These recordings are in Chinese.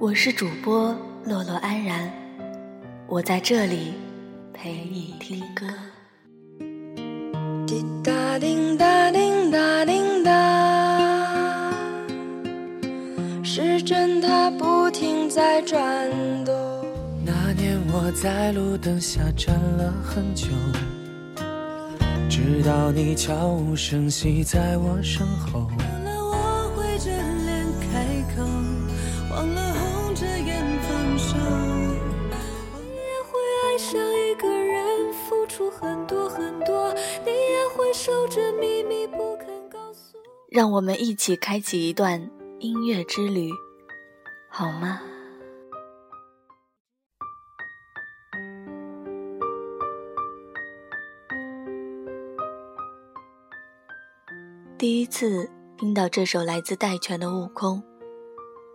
我是主播洛洛安然，我在这里陪你听歌。滴答滴答滴答滴答，时针它不停在转动。那年我在路灯下站了很久，直到你悄无声息在我身后。很多很多，你也会守着秘密不肯告诉。让我们一起开启一段音乐之旅，好吗？第一次听到这首来自戴荃的《悟空》，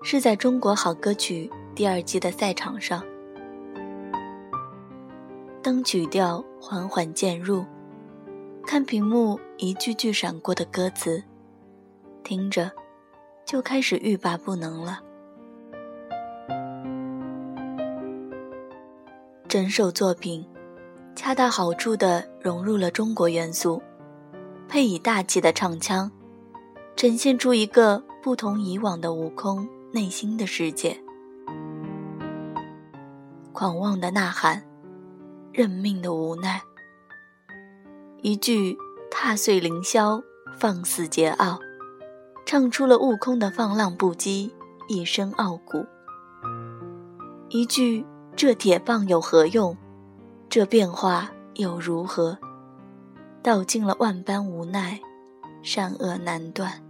是在中国好歌曲第二季的赛场上。当曲调缓缓渐入，看屏幕一句句闪过的歌词，听着就开始欲罢不能了。整首作品恰到好处地融入了中国元素。配以大气的唱腔，呈现出一个不同以往的悟空内心的世界。狂妄的呐喊，认命的无奈。一句“踏碎凌霄，放肆桀骜”，唱出了悟空的放浪不羁，一身傲骨。一句“这铁棒有何用？这变化又如何？”道尽了万般无奈，善恶难断。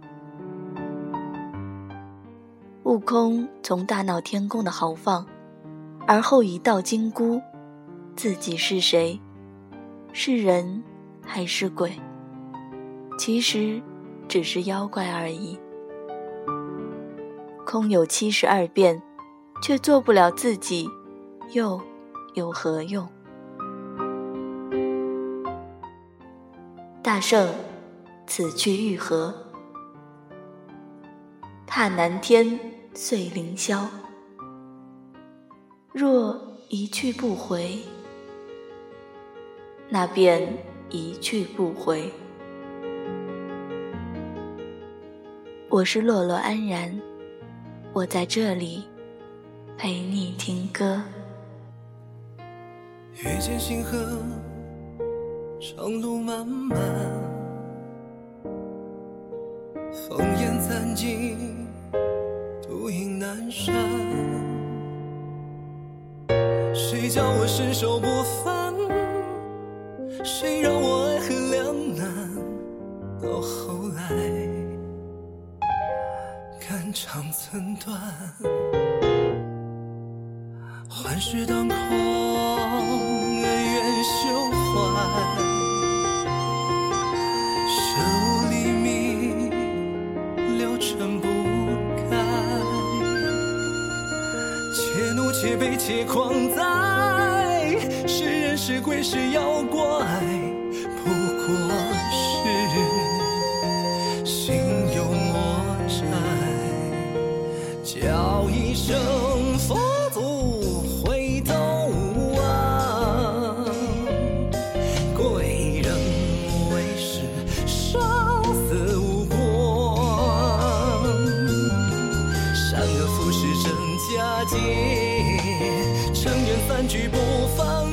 悟空从大闹天宫的豪放，而后一道金箍，自己是谁？是人还是鬼？其实只是妖怪而已。空有七十二变，却做不了自己，又有何用？大圣，此去欲何？踏南天，碎凌霄。若一去不回，那便一去不回。我是落落安然，我在这里陪你听歌。遇见星河。长路漫漫，烽烟残尽，独影阑珊。谁叫我身手不凡？谁让我爱恨两难？到后来，肝肠寸断，幻世当空，恩怨休怀。且悲且狂哉，是鬼是妖怪，不过是心有魔债，叫一声佛祖回头望，贵人为师杀死无光，善恶浮世真假界。尘缘散聚不放，